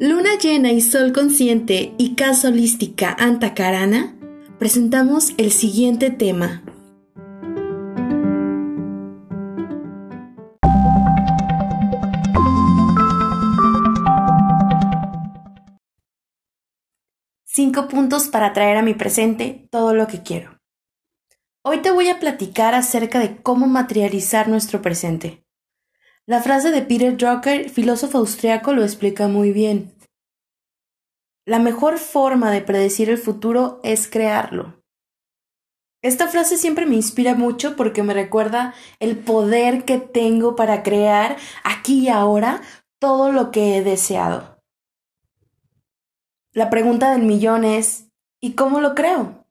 Luna llena y sol consciente y casa holística Antacarana, presentamos el siguiente tema. Cinco puntos para traer a mi presente todo lo que quiero. Hoy te voy a platicar acerca de cómo materializar nuestro presente. La frase de Peter Drucker, filósofo austriaco, lo explica muy bien. La mejor forma de predecir el futuro es crearlo. Esta frase siempre me inspira mucho porque me recuerda el poder que tengo para crear aquí y ahora todo lo que he deseado. La pregunta del millón es, ¿y cómo lo creo?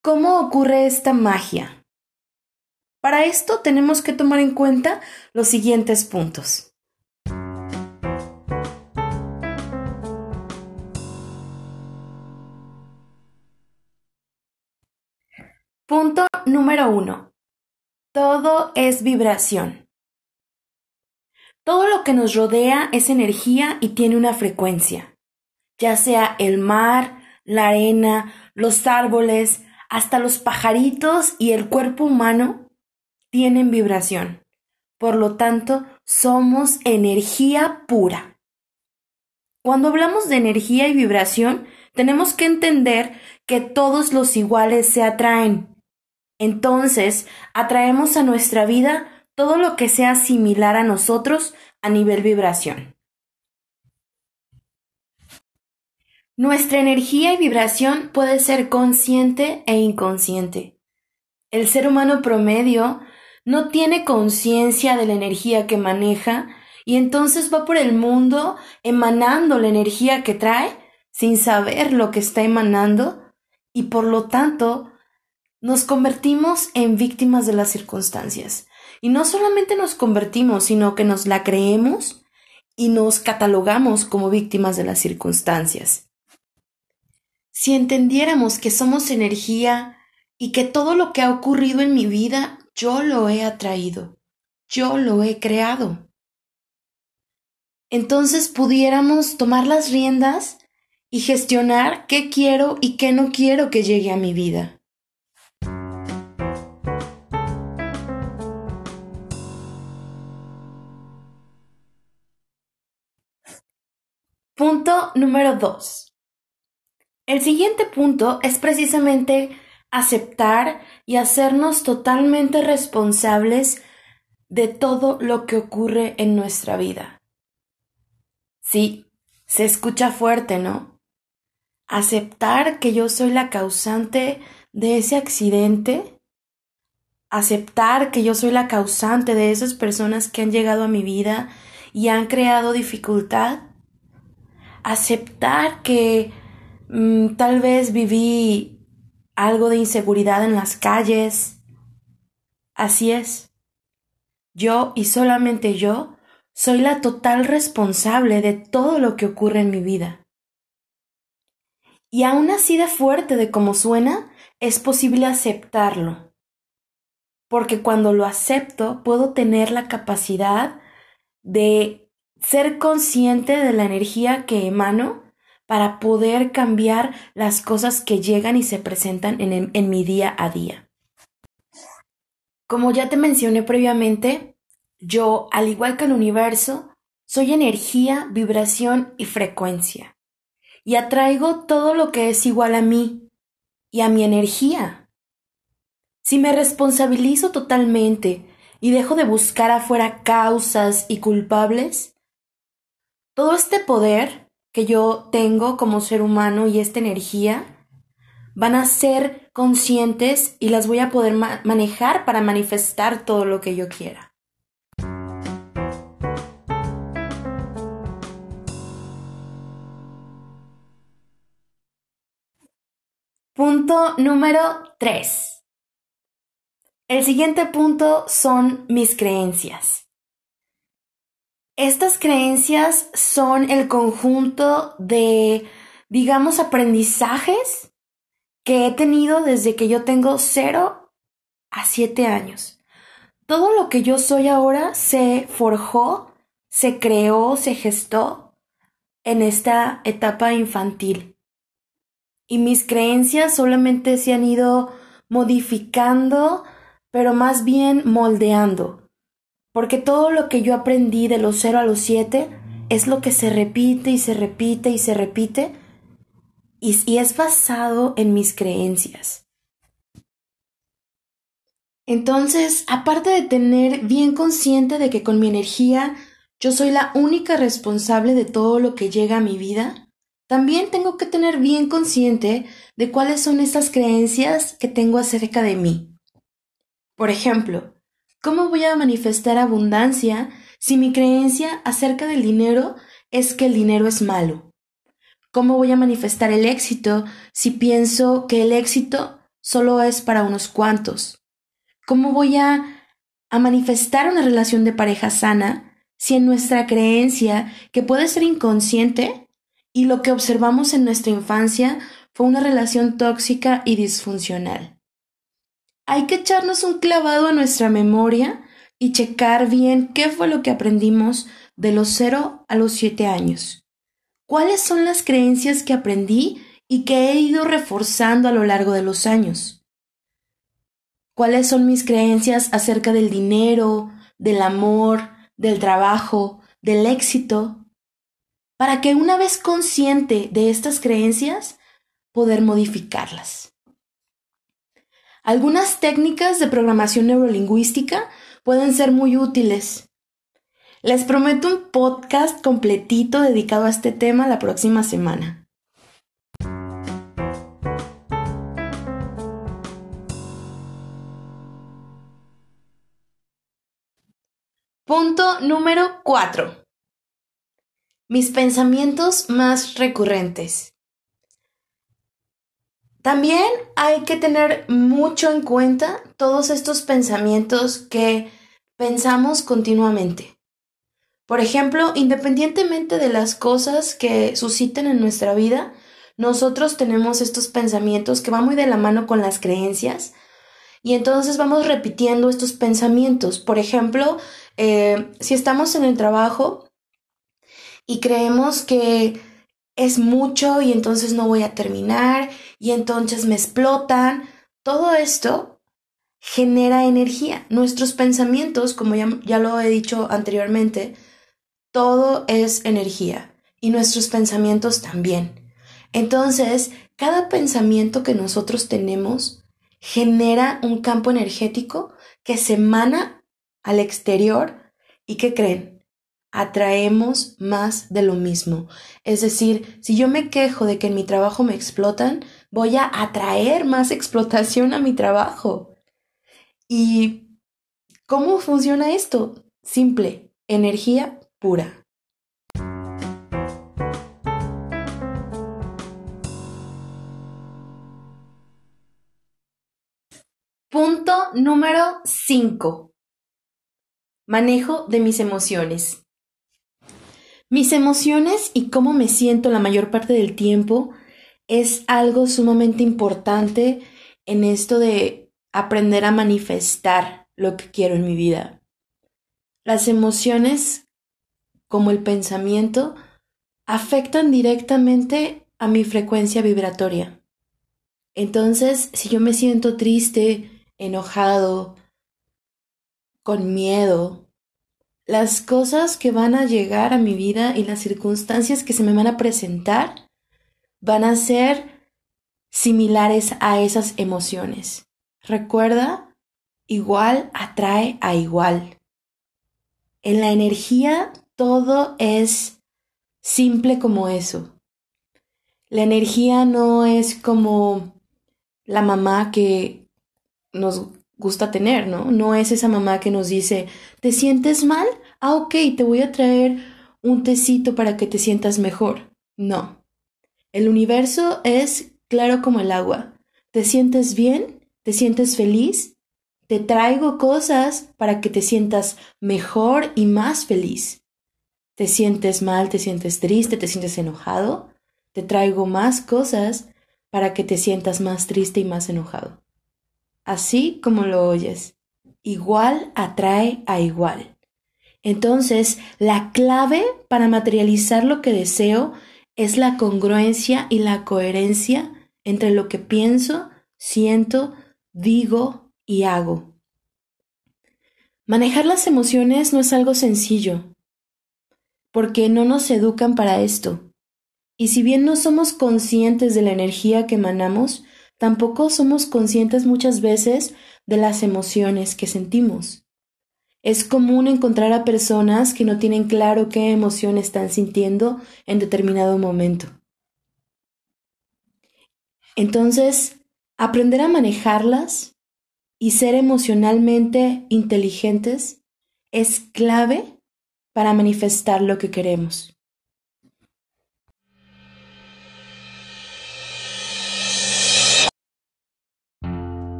¿Cómo ocurre esta magia? Para esto tenemos que tomar en cuenta los siguientes puntos. Punto número uno. Todo es vibración. Todo lo que nos rodea es energía y tiene una frecuencia, ya sea el mar, la arena, los árboles, hasta los pajaritos y el cuerpo humano tienen vibración. Por lo tanto, somos energía pura. Cuando hablamos de energía y vibración, tenemos que entender que todos los iguales se atraen. Entonces, atraemos a nuestra vida todo lo que sea similar a nosotros a nivel vibración. Nuestra energía y vibración puede ser consciente e inconsciente. El ser humano promedio no tiene conciencia de la energía que maneja y entonces va por el mundo emanando la energía que trae sin saber lo que está emanando y por lo tanto nos convertimos en víctimas de las circunstancias. Y no solamente nos convertimos, sino que nos la creemos y nos catalogamos como víctimas de las circunstancias. Si entendiéramos que somos energía y que todo lo que ha ocurrido en mi vida yo lo he atraído, yo lo he creado. Entonces pudiéramos tomar las riendas y gestionar qué quiero y qué no quiero que llegue a mi vida. Punto número 2. El siguiente punto es precisamente aceptar y hacernos totalmente responsables de todo lo que ocurre en nuestra vida. Sí, se escucha fuerte, ¿no? Aceptar que yo soy la causante de ese accidente, aceptar que yo soy la causante de esas personas que han llegado a mi vida y han creado dificultad, aceptar que mm, tal vez viví algo de inseguridad en las calles. Así es. Yo y solamente yo soy la total responsable de todo lo que ocurre en mi vida. Y aún así de fuerte de como suena, es posible aceptarlo. Porque cuando lo acepto puedo tener la capacidad de ser consciente de la energía que emano para poder cambiar las cosas que llegan y se presentan en, mi día a día. Como ya te mencioné previamente, yo, al igual que el universo, soy energía, vibración y frecuencia. Y atraigo todo lo que es igual a mí y a mi energía. Si me responsabilizo totalmente y dejo de buscar afuera causas y culpables, todo este poder que yo tengo como ser humano y esta energía van a ser conscientes y las voy a poder manejar para manifestar todo lo que yo quiera. Punto número 3. El siguiente punto son mis creencias. Estas creencias son el conjunto de, digamos, aprendizajes que he tenido desde que yo tengo 0 a 7 años. Todo lo que yo soy ahora se forjó, se creó, se gestó en esta etapa infantil. Y mis creencias solamente se han ido modificando, pero más bien moldeando. Porque todo lo que yo aprendí de los 0 a los 7 es lo que se repite y se repite y se repite y, y es basado en mis creencias. Entonces, aparte de tener bien consciente de que con mi energía yo soy la única responsable de todo lo que llega a mi vida, también tengo que tener bien consciente de cuáles son esas creencias que tengo acerca de mí. Por ejemplo, ¿cómo voy a manifestar abundancia si mi creencia acerca del dinero es que el dinero es malo? ¿Cómo voy a manifestar el éxito si pienso que el éxito solo es para unos cuantos? ¿Cómo voy a, a manifestar una relación de pareja sana si en nuestra creencia, que puede ser inconsciente, y lo que observamos en nuestra infancia fue una relación tóxica y disfuncional? Hay que echarnos un clavado a nuestra memoria y checar bien qué fue lo que aprendimos de los 0 a los 7 años. ¿Cuáles son las creencias que aprendí y que he ido reforzando a lo largo de los años? ¿Cuáles son mis creencias acerca del dinero, del amor, del trabajo, del éxito? Para que una vez consciente de estas creencias, poder modificarlas. Algunas técnicas de programación neurolingüística pueden ser muy útiles. Les prometo un podcast completito dedicado a este tema la próxima semana. Punto número 4. Mis pensamientos más recurrentes. También hay que tener mucho en cuenta todos estos pensamientos que pensamos continuamente. Por ejemplo, independientemente de las cosas que susciten en nuestra vida, nosotros tenemos estos pensamientos que van muy de la mano con las creencias y entonces vamos repitiendo estos pensamientos. Por ejemplo, eh, si estamos en el trabajo y creemos que es mucho y entonces no voy a terminar y entonces me explotan. Todo esto genera energía. Nuestros pensamientos, como ya, ya lo he dicho anteriormente, todo es energía y nuestros pensamientos también. Entonces, cada pensamiento que nosotros tenemos genera un campo energético que se emana al exterior y que creen atraemos más de lo mismo. Es decir, si yo me quejo de que en mi trabajo me explotan, voy a atraer más explotación a mi trabajo. ¿Y cómo funciona esto? Simple, energía pura. Punto número 5. Manejo de mis emociones. Mis emociones y cómo me siento la mayor parte del tiempo es algo sumamente importante en esto de aprender a manifestar lo que quiero en mi vida. Las emociones, como el pensamiento, afectan directamente a mi frecuencia vibratoria. Entonces, si yo me siento triste, enojado, con miedo, las cosas que van a llegar a mi vida y las circunstancias que se me van a presentar van a ser similares a esas emociones. Recuerda, igual atrae a igual. En la energía todo es simple como eso. La energía no es como la mamá que nos gusta tener, ¿no? No es esa mamá que nos dice, ¿te sientes mal? Ah, ok, te voy a traer un tecito para que te sientas mejor. No. El universo es claro como el agua. ¿Te sientes bien? ¿Te sientes feliz? Te traigo cosas para que te sientas mejor y más feliz. ¿Te sientes mal? ¿Te sientes triste? ¿Te sientes enojado? Te traigo más cosas para que te sientas más triste y más enojado así como lo oyes. Igual atrae a igual. Entonces, la clave para materializar lo que deseo es la congruencia y la coherencia entre lo que pienso, siento, digo y hago. Manejar las emociones no es algo sencillo, porque no nos educan para esto. Y si bien no somos conscientes de la energía que emanamos, tampoco somos conscientes muchas veces de las emociones que sentimos. Es común encontrar a personas que no tienen claro qué emoción están sintiendo en determinado momento. Entonces, aprender a manejarlas y ser emocionalmente inteligentes es clave para manifestar lo que queremos.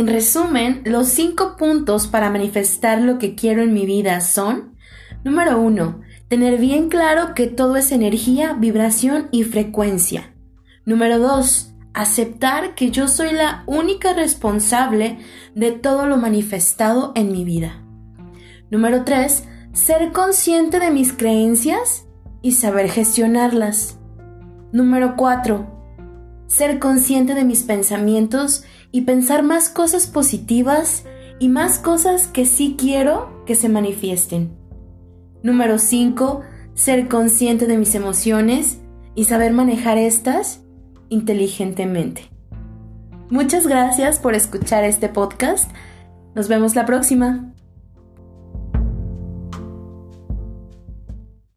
En resumen, los cinco puntos para manifestar lo que quiero en mi vida son, número uno, tener bien claro que todo es energía, vibración y frecuencia. Número dos, aceptar que yo soy la única responsable de todo lo manifestado en mi vida. Número 3. Ser consciente de mis creencias y saber gestionarlas. Número 4. Ser consciente de mis pensamientos y pensar más cosas positivas y más cosas que sí quiero que se manifiesten. Número 5. Ser consciente de mis emociones y saber manejar estas inteligentemente. Muchas gracias por escuchar este podcast. Nos vemos la próxima.